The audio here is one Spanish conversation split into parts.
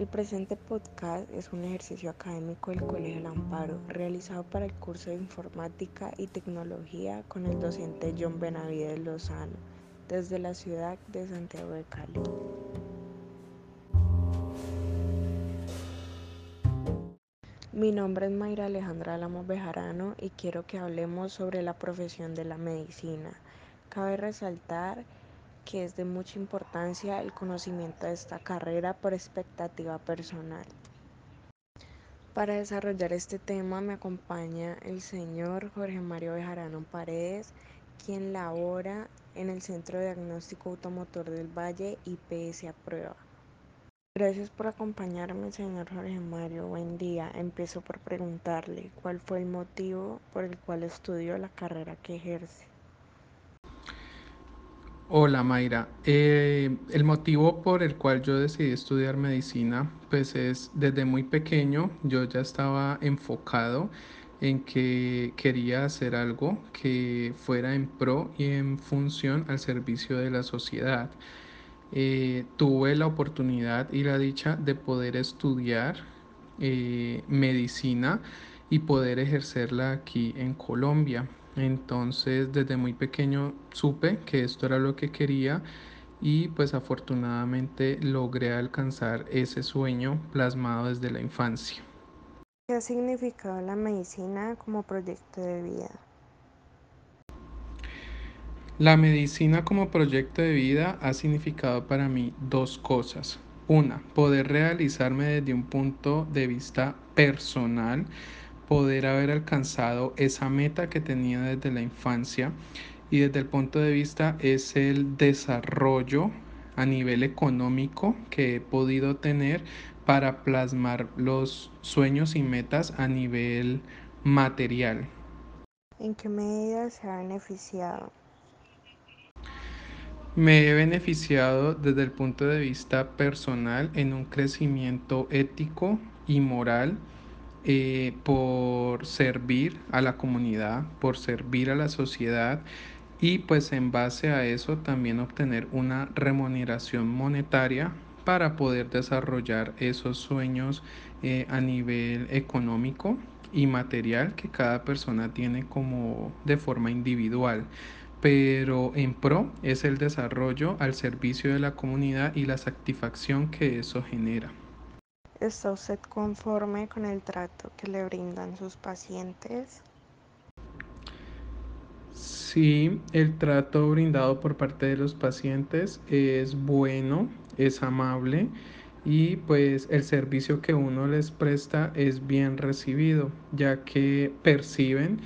El presente podcast es un ejercicio académico del Colegio Lamparo realizado para el curso de Informática y Tecnología con el docente John Benavides Lozano desde la ciudad de Santiago de Cali. Mi nombre es Mayra Alejandra Lamos Bejarano y quiero que hablemos sobre la profesión de la medicina. Cabe resaltar que es de mucha importancia el conocimiento de esta carrera por expectativa personal. Para desarrollar este tema me acompaña el señor Jorge Mario Bejarano Paredes, quien labora en el Centro de Diagnóstico Automotor del Valle IPS a prueba. Gracias por acompañarme, señor Jorge Mario. Buen día. Empiezo por preguntarle cuál fue el motivo por el cual estudió la carrera que ejerce. Hola Mayra, eh, el motivo por el cual yo decidí estudiar medicina, pues es desde muy pequeño yo ya estaba enfocado en que quería hacer algo que fuera en pro y en función al servicio de la sociedad. Eh, tuve la oportunidad y la dicha de poder estudiar eh, medicina y poder ejercerla aquí en Colombia. Entonces desde muy pequeño supe que esto era lo que quería y pues afortunadamente logré alcanzar ese sueño plasmado desde la infancia. ¿Qué ha significado la medicina como proyecto de vida? La medicina como proyecto de vida ha significado para mí dos cosas. Una, poder realizarme desde un punto de vista personal poder haber alcanzado esa meta que tenía desde la infancia y desde el punto de vista es el desarrollo a nivel económico que he podido tener para plasmar los sueños y metas a nivel material. ¿En qué medida se ha beneficiado? Me he beneficiado desde el punto de vista personal en un crecimiento ético y moral eh, por servir a la comunidad, por servir a la sociedad y pues en base a eso también obtener una remuneración monetaria para poder desarrollar esos sueños eh, a nivel económico y material que cada persona tiene como de forma individual pero en pro es el desarrollo al servicio de la comunidad y la satisfacción que eso genera. ¿Está usted conforme con el trato que le brindan sus pacientes? Sí, el trato brindado por parte de los pacientes es bueno, es amable y pues el servicio que uno les presta es bien recibido, ya que perciben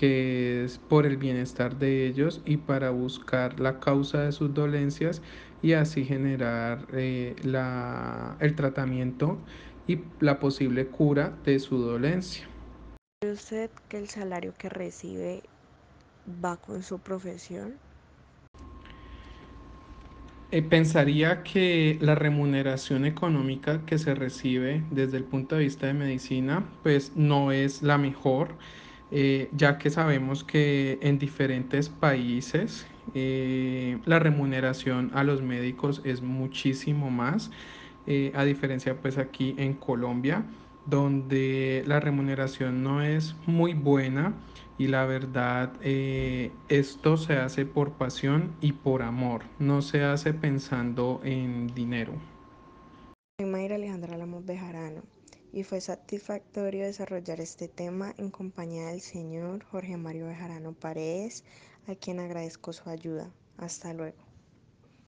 que es por el bienestar de ellos y para buscar la causa de sus dolencias y así generar eh, la, el tratamiento y la posible cura de su dolencia. ¿Cree usted que el salario que recibe va con su profesión? Eh, pensaría que la remuneración económica que se recibe desde el punto de vista de medicina pues no es la mejor eh, ya que sabemos que en diferentes países eh, la remuneración a los médicos es muchísimo más, eh, a diferencia pues aquí en Colombia, donde la remuneración no es muy buena y la verdad esto se hace por pasión y por amor, no se hace pensando en dinero. Soy Mayra Alejandra Lamos Bejarano y fue satisfactorio desarrollar este tema en compañía del señor Jorge Mario Bejarano Paredes, a quien agradezco su ayuda. Hasta luego.